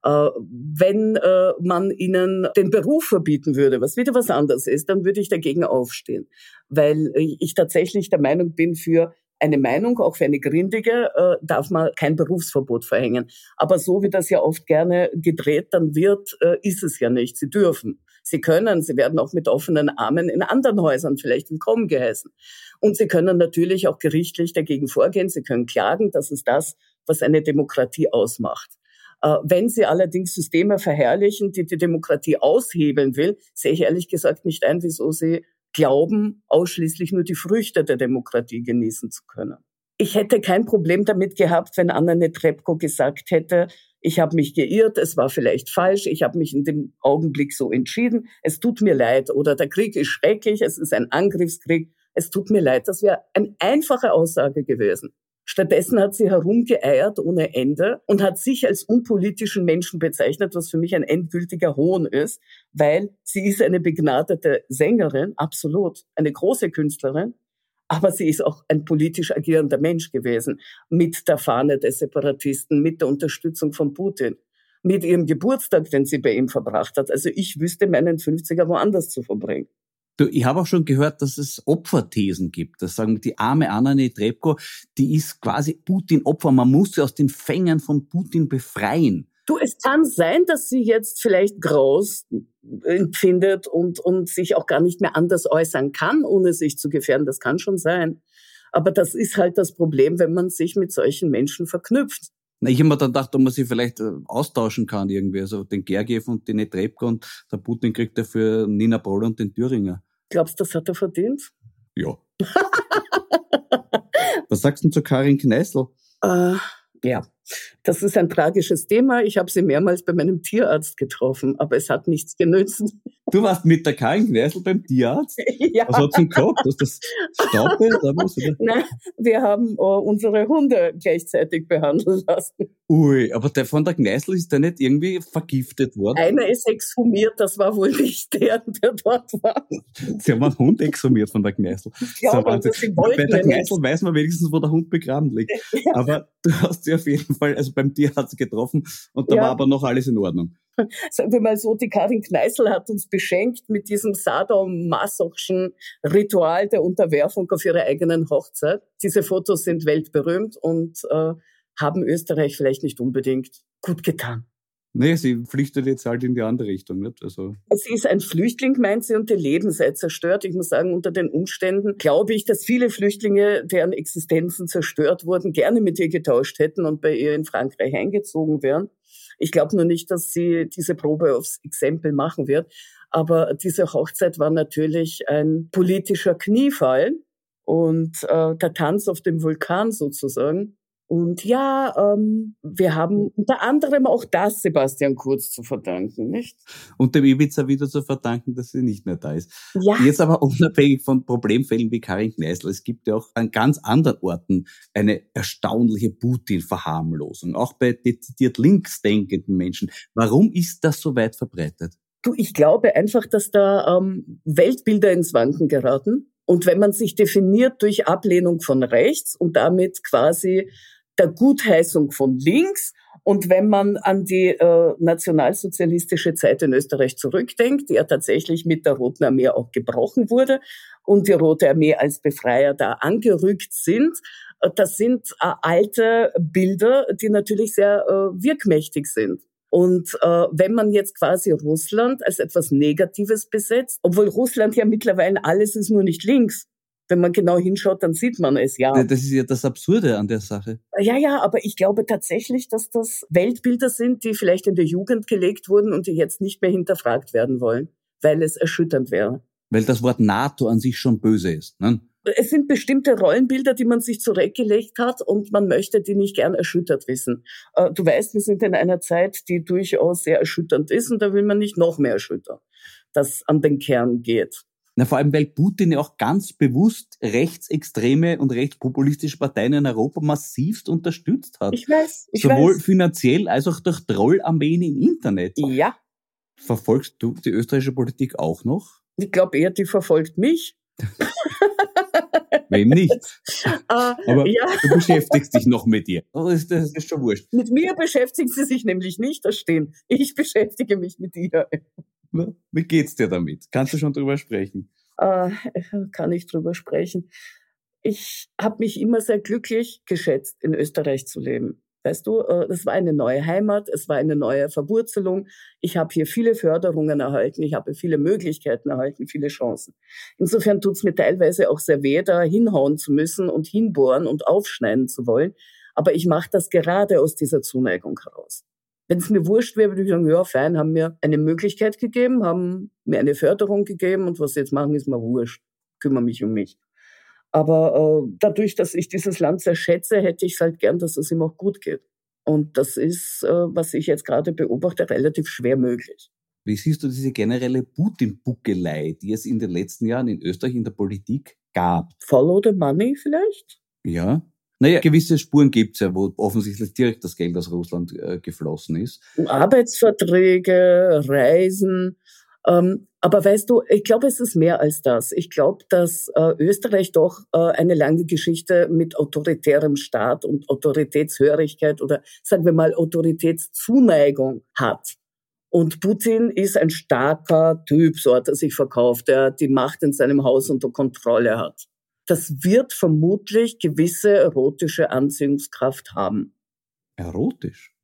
Äh, wenn äh, man ihnen den Beruf verbieten würde, was wieder was anderes ist, dann würde ich dagegen aufstehen, weil ich tatsächlich der Meinung bin, für eine Meinung, auch für eine gründige, darf man kein Berufsverbot verhängen. Aber so wie das ja oft gerne gedreht dann wird, ist es ja nicht. Sie dürfen. Sie können, sie werden auch mit offenen Armen in anderen Häusern vielleicht willkommen geheißen. Und sie können natürlich auch gerichtlich dagegen vorgehen. Sie können klagen. Das ist das, was eine Demokratie ausmacht. Äh, wenn Sie allerdings Systeme verherrlichen, die die Demokratie aushebeln will, sehe ich ehrlich gesagt nicht ein, wieso Sie glauben, ausschließlich nur die Früchte der Demokratie genießen zu können. Ich hätte kein Problem damit gehabt, wenn Anna Netrebko gesagt hätte, ich habe mich geirrt, es war vielleicht falsch, ich habe mich in dem Augenblick so entschieden, es tut mir leid oder der Krieg ist schrecklich, es ist ein Angriffskrieg, es tut mir leid. Das wäre eine einfache Aussage gewesen. Stattdessen hat sie herumgeeiert ohne Ende und hat sich als unpolitischen Menschen bezeichnet, was für mich ein endgültiger Hohn ist, weil sie ist eine begnadete Sängerin, absolut, eine große Künstlerin, aber sie ist auch ein politisch agierender Mensch gewesen, mit der Fahne des Separatisten, mit der Unterstützung von Putin, mit ihrem Geburtstag, den sie bei ihm verbracht hat. Also ich wüsste meinen 50er woanders zu verbringen. Du, ich habe auch schon gehört, dass es Opferthesen gibt. Das sagen die arme Anna Netrebko, die ist quasi Putin-Opfer. Man muss sie aus den Fängern von Putin befreien. Du, es kann sein, dass sie jetzt vielleicht Graus empfindet und, und sich auch gar nicht mehr anders äußern kann, ohne sich zu gefährden. Das kann schon sein. Aber das ist halt das Problem, wenn man sich mit solchen Menschen verknüpft. Na, ich habe mir dann gedacht, ob man sich vielleicht äh, austauschen kann irgendwie, also den Gergiev und den Netrebko und der Putin kriegt dafür Nina Boll und den Thüringer. Glaubst du, das hat er verdient? Ja. <laughs> Was sagst du zu Karin Kneißl? Äh, ja, das ist ein tragisches Thema. Ich habe sie mehrmals bei meinem Tierarzt getroffen, aber es hat nichts genützt. Du warst mit der Karin Kneißl beim Tierarzt? <laughs> Ja. Was hat sie gehabt? Dass das? Oder? <laughs> Nein, wir haben äh, unsere Hunde gleichzeitig behandeln lassen. Ui, aber der von der Kneißl ist der nicht irgendwie vergiftet worden? Einer ist exhumiert, das war wohl nicht der, der dort war. Sie haben einen Hund exhumiert von der Kneißl. Ich glaube, Wahnsinn. sie wollten Bei der ja. Kneißl weiß man wenigstens, wo der Hund begraben liegt. <laughs> Aber du hast sie auf jeden Fall, also beim Tierarzt getroffen und da Ja. war aber noch alles in Ordnung. <laughs> Sagen wir mal so, die Karin Kneißl hat uns beschenkt mit diesem sadomasochschen Ritual der Unterwerfung auf ihrer eigenen Hochzeit. Diese Fotos sind weltberühmt und äh, haben Österreich vielleicht nicht unbedingt gut getan. Nee, sie flüchtet jetzt halt in die andere Richtung, nicht? Also, Sie ist ein Flüchtling, meint sie, und ihr Leben sei zerstört. Ich muss sagen, unter den Umständen glaube ich, dass viele Flüchtlinge, deren Existenzen zerstört wurden, gerne mit ihr getauscht hätten und bei ihr in Frankreich eingezogen wären. Ich glaube nur nicht, dass sie diese Probe aufs Exempel machen wird. Aber diese Hochzeit war natürlich ein politischer Kniefall und äh, der Tanz auf dem Vulkan sozusagen. Und ja, ähm, wir haben unter anderem auch das Sebastian Kurz zu verdanken, nicht? und dem Ibiza wieder zu verdanken, dass sie nicht mehr da ist. Ja. Jetzt aber unabhängig von Problemfällen wie Karin Kneißl, es gibt ja auch an ganz anderen Orten eine erstaunliche Putin-Verharmlosung, auch bei dezidiert linksdenkenden Menschen. Warum ist das so weit verbreitet? Du, ich glaube einfach, dass da ähm, Weltbilder ins Wanken geraten. Und wenn man sich definiert durch Ablehnung von rechts und damit quasi der Gutheißung von links und wenn man an die äh, nationalsozialistische Zeit in Österreich zurückdenkt, die ja tatsächlich mit der Roten Armee auch gebrochen wurde und die Rote Armee als Befreier da angerückt sind, äh, das sind äh, alte Bilder, die natürlich sehr äh, wirkmächtig sind. Und äh, wenn man jetzt quasi Russland als etwas Negatives besetzt, obwohl Russland ja mittlerweile alles ist nur nicht links. Wenn man genau hinschaut, dann sieht man es ja. Das ist ja das Absurde an der Sache. Ja, ja, aber ich glaube tatsächlich, dass das Weltbilder sind, die vielleicht in der Jugend gelegt wurden und die jetzt nicht mehr hinterfragt werden wollen, weil es erschütternd wäre. Weil das Wort NATO an sich schon böse ist. Ne? Es sind bestimmte Rollenbilder, die man sich zurechtgelegt hat und man möchte die nicht gern erschüttert wissen. Äh, Du weißt, wir sind in einer Zeit, die durchaus sehr erschütternd ist und da will man nicht noch mehr erschüttern, das an den Kern geht. Na, vor allem, weil Putin ja auch ganz bewusst rechtsextreme und rechtspopulistische Parteien in Europa massivst unterstützt hat. Ich weiß, ich Sowohl weiß. finanziell als auch durch Trollarmeen im Internet. Ja, Verfolgst du die österreichische Politik auch noch? ich glaube eher, die verfolgt mich. <laughs> Wem nicht? Äh, <laughs> Aber ja, du beschäftigst dich noch mit ihr. Aber das, das ist schon wurscht. mit mir beschäftigt sie sich nämlich nicht, das stehen. Ich beschäftige mich mit ihr. Wie geht's dir damit? Kannst du schon drüber sprechen? Äh, <laughs> kann ich drüber sprechen. Ich habe mich immer sehr glücklich geschätzt, in Österreich zu leben. Weißt du, äh, das war eine neue Heimat, es war eine neue Verwurzelung. Ich habe hier viele Förderungen erhalten, ich habe viele Möglichkeiten erhalten, viele Chancen. Insofern tut's mir teilweise auch sehr weh, da hinhauen zu müssen und hinbohren und aufschneiden zu wollen. Aber ich mache das gerade aus dieser Zuneigung heraus. Wenn es mir wurscht wäre, würde ich sagen, ja, fein, haben mir eine Möglichkeit gegeben, haben mir eine Förderung gegeben und was sie jetzt machen, ist mir wurscht. Kümmere mich um mich. Aber äh, dadurch, dass ich dieses Land sehr schätze, hätte ich halt gern, dass es ihm auch gut geht. Und das ist, äh, was ich jetzt gerade beobachte, relativ schwer möglich. Wie siehst du diese generelle Putin-Buckelei, die es in den letzten Jahren in Österreich in der Politik gab? Follow the money vielleicht? Ja. Naja, gewisse Spuren gibt's ja, wo offensichtlich direkt das Geld aus Russland äh, geflossen ist. Arbeitsverträge, Reisen. Ähm, aber weißt du, ich glaube, es ist mehr als das. Ich glaube, dass äh, Österreich doch äh, eine lange Geschichte mit autoritärem Staat und Autoritätshörigkeit oder sagen wir mal Autoritätszuneigung hat. Und Putin ist ein starker Typ, so hat er sich verkauft, der die Macht in seinem Haus unter Kontrolle hat. Das wird vermutlich gewisse erotische Anziehungskraft haben. Erotisch.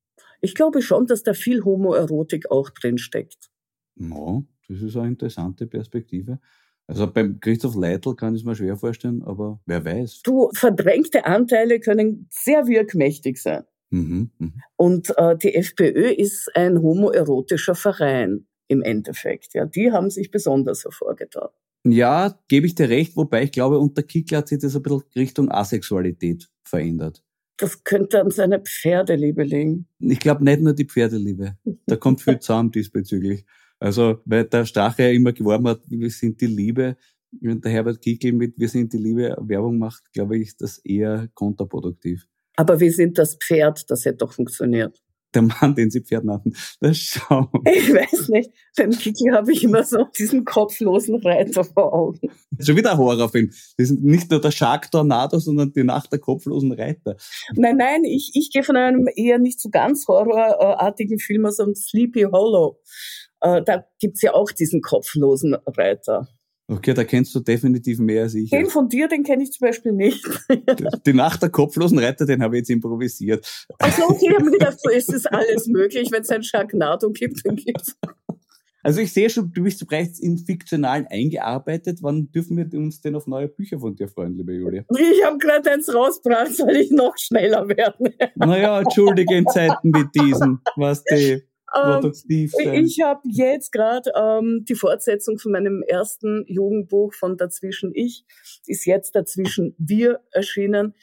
Ich glaube schon, dass da viel Homoerotik auch drin steckt. Ja, das ist eine interessante Perspektive. Also beim Christoph Leitl kann ich es mir schwer vorstellen, aber wer weiß. Du, verdrängte Anteile können sehr wirkmächtig sein. Mhm, mh. Und äh, die FPÖ ist ein homoerotischer Verein im Endeffekt. Ja, die haben sich besonders hervorgetan. Ja, gebe ich dir recht, wobei ich glaube, unter Kickler hat sich das ein bisschen Richtung Asexualität verändert. Das könnte an seiner Pferdeliebe liegen. Ich glaube nicht nur die Pferdeliebe. Da kommt viel <laughs> zusammen diesbezüglich. Also, weil der Strache ja immer geworben hat, wir sind die Liebe. Wenn der Herbert Kickl mit Wir sind die Liebe Werbung macht, glaube ich, ist das eher kontraproduktiv. Aber wir sind das Pferd, das hätte doch funktioniert. Der Mann, den sie Pferd nannten. Das schau. <laughs> Ich weiß nicht. Beim Kiki habe ich immer so diesen kopflosen Reiter vor Augen. Schon wieder ein Horrorfilm. Das ist nicht nur der Shark Tornado, sondern die Nacht der kopflosen Reiter. Nein, nein, ich, ich gehe von einem eher nicht so ganz horrorartigen Film aus einem Sleepy Hollow. Äh, da gibt's ja auch diesen kopflosen Reiter. Okay, da kennst du definitiv mehr als ich. Den von dir, den kenne ich zum Beispiel nicht. <laughs> Die Nacht der kopflosen Reiter, den habe ich jetzt improvisiert. Also okay, ich habe mir gedacht, so ist es alles möglich. Wenn es ein Sharknado gibt, dann gibt's. Also ich sehe schon, du bist bereits in Fiktionalen eingearbeitet. Wann dürfen wir uns denn auf neue Bücher von dir freuen, liebe Julia? Ich habe gerade eins rausgebracht, soll ich noch schneller werden. Naja, entschuldige in Zeiten wie diesen, was die produktiv sein. Ich habe jetzt gerade ähm, die Fortsetzung von meinem ersten Jugendbuch von Dazwischen Ich, ist jetzt Dazwischen Wir erschienen,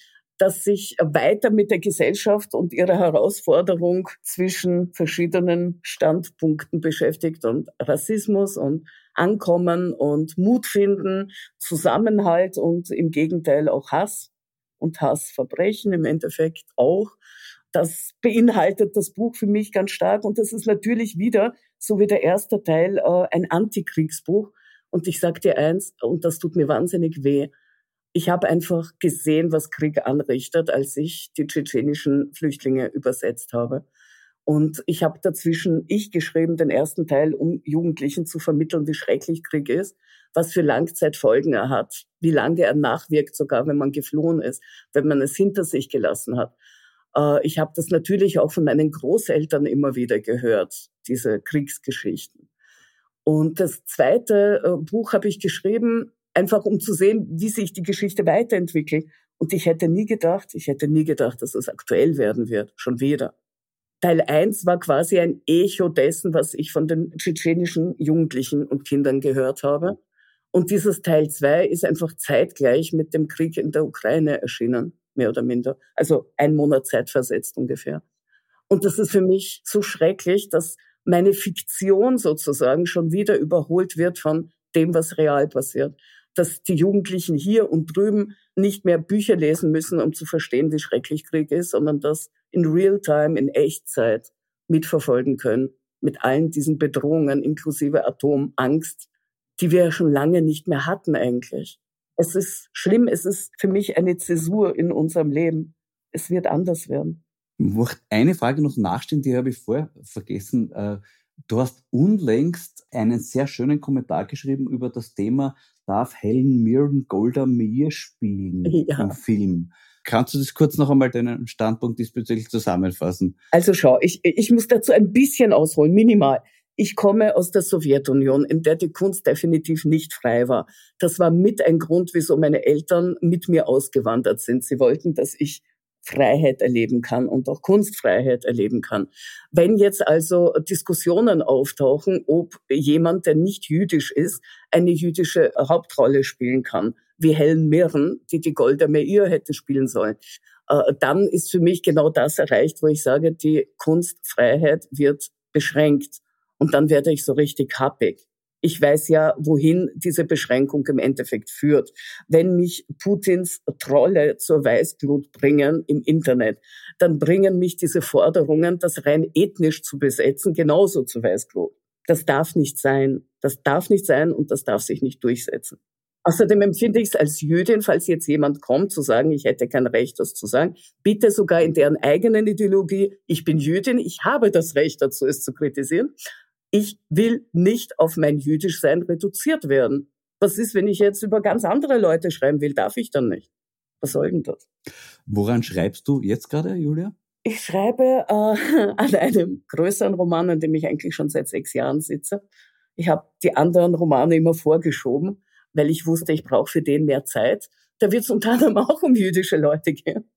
das sich weiter mit der Gesellschaft und ihrer Herausforderung zwischen verschiedenen Standpunkten beschäftigt und Rassismus und Ankommen und Mut finden, Zusammenhalt und im Gegenteil auch Hass und Hassverbrechen im Endeffekt auch. Das beinhaltet das Buch für mich ganz stark und das ist natürlich wieder, so wie der erste Teil, äh, ein Antikriegsbuch. Und ich sage dir eins, und das tut mir wahnsinnig weh, ich habe einfach gesehen, was Krieg anrichtet, als ich die tschetschenischen Flüchtlinge übersetzt habe. Und ich habe dazwischen ich geschrieben, den ersten Teil, um Jugendlichen zu vermitteln, wie schrecklich Krieg ist, was für Langzeitfolgen er hat, wie lange er nachwirkt, sogar wenn man geflohen ist, wenn man es hinter sich gelassen hat. Äh, ich habe das natürlich auch von meinen Großeltern immer wieder gehört, diese Kriegsgeschichten. Und das zweite äh, Buch habe ich geschrieben, einfach um zu sehen, wie sich die Geschichte weiterentwickelt. Und ich hätte nie gedacht, ich hätte nie gedacht, dass es aktuell werden wird, schon wieder. Teil 1 war quasi ein Echo dessen, was ich von den tschetschenischen Jugendlichen und Kindern gehört habe. Und dieses Teil 2 ist einfach zeitgleich mit dem Krieg in der Ukraine erschienen mehr oder minder. Also ein Monat Zeit versetzt ungefähr. Und das ist für mich so schrecklich, dass meine Fiktion sozusagen schon wieder überholt wird von dem, was real passiert. Dass die Jugendlichen hier und drüben nicht mehr Bücher lesen müssen, um zu verstehen, wie schrecklich Krieg ist, sondern das in Realtime, in Echtzeit mitverfolgen können mit allen diesen Bedrohungen inklusive Atomangst, die wir ja schon lange nicht mehr hatten eigentlich. Es ist schlimm, es ist für mich eine Zäsur in unserem Leben. Es wird anders werden. Ich möchte eine Frage noch nachstellen, die habe ich vorher vergessen. Äh, du hast unlängst einen sehr schönen Kommentar geschrieben über das Thema, darf Helen Mirren Golda Meir spielen <laughs> ja. im Film? Kannst du das kurz noch einmal deinen Standpunkt diesbezüglich zusammenfassen? Also schau, ich, ich muss dazu ein bisschen ausholen, minimal. Ich komme aus der Sowjetunion, in der die Kunst definitiv nicht frei war. Das war mit ein Grund, wieso meine Eltern mit mir ausgewandert sind. Sie wollten, dass ich Freiheit erleben kann und auch Kunstfreiheit erleben kann. Wenn jetzt also Diskussionen auftauchen, ob jemand, der nicht jüdisch ist, eine jüdische Hauptrolle spielen kann, wie Helen Mirren, die die Golda Meir hätte spielen sollen, äh, dann ist für mich genau das erreicht, wo ich sage, die Kunstfreiheit wird beschränkt. Und dann werde ich so richtig happig. Ich weiß ja, wohin diese Beschränkung im Endeffekt führt. Wenn mich Putins Trolle zur Weißglut bringen im Internet, dann bringen mich diese Forderungen, das rein ethnisch zu besetzen, genauso zur Weißglut. Das darf nicht sein. Das darf nicht sein und das darf sich nicht durchsetzen. Außerdem empfinde ich es als Jüdin, falls jetzt jemand kommt zu sagen, ich hätte kein Recht, das zu sagen, bitte sogar in deren eigenen Ideologie, ich bin Jüdin, ich habe das Recht dazu, es zu kritisieren, ich will nicht auf mein Jüdischsein reduziert werden. Was ist, wenn ich jetzt über ganz andere Leute schreiben will? Darf ich dann nicht? Was soll denn das? Woran schreibst du jetzt gerade, Julia? Ich schreibe äh, <laughs> an einem größeren Roman, an dem ich eigentlich schon seit sechs Jahren sitze. Ich habe die anderen Romane immer vorgeschoben, weil ich wusste, ich brauche für den mehr Zeit. Da wird es unter anderem auch um jüdische Leute gehen.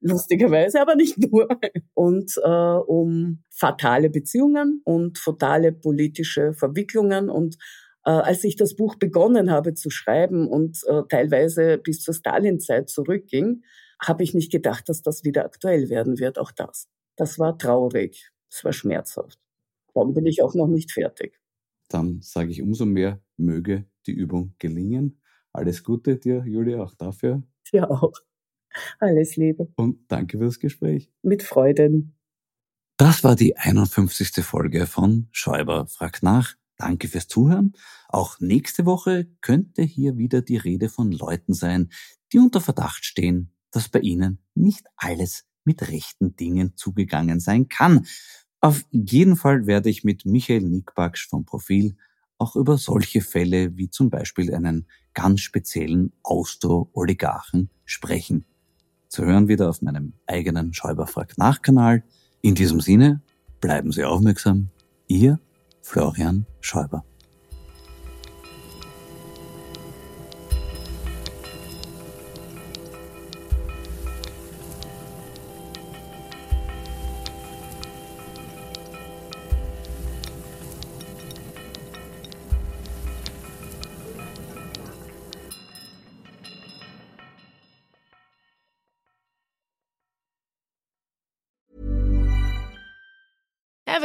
Lustigerweise, aber nicht nur, und äh, um fatale Beziehungen und fatale politische Verwicklungen. Und äh, als ich das Buch begonnen habe zu schreiben und äh, teilweise bis zur Stalinzeit zurückging, habe ich nicht gedacht, dass das wieder aktuell werden wird, auch das. Das war traurig, das war schmerzhaft. Darum bin ich auch noch nicht fertig. Dann sage ich umso mehr, möge die Übung gelingen. Alles Gute dir, Julia, auch dafür. Ja, auch. <laughs> Alles Liebe. Und danke für das Gespräch. Mit Freuden. Das war die 51. Folge von Schäuber fragt nach. Danke fürs Zuhören. Auch nächste Woche könnte hier wieder die Rede von Leuten sein, die unter Verdacht stehen, dass bei ihnen nicht alles mit rechten Dingen zugegangen sein kann. Auf jeden Fall werde ich mit Michael Nickbaksch vom Profil auch über solche Fälle wie zum Beispiel einen ganz speziellen Austro-Oligarchen sprechen. Zu hören wieder auf meinem eigenen Schäuberfrag Nachkanal. In diesem Sinne, bleiben Sie aufmerksam. Ihr Florian Schäuber.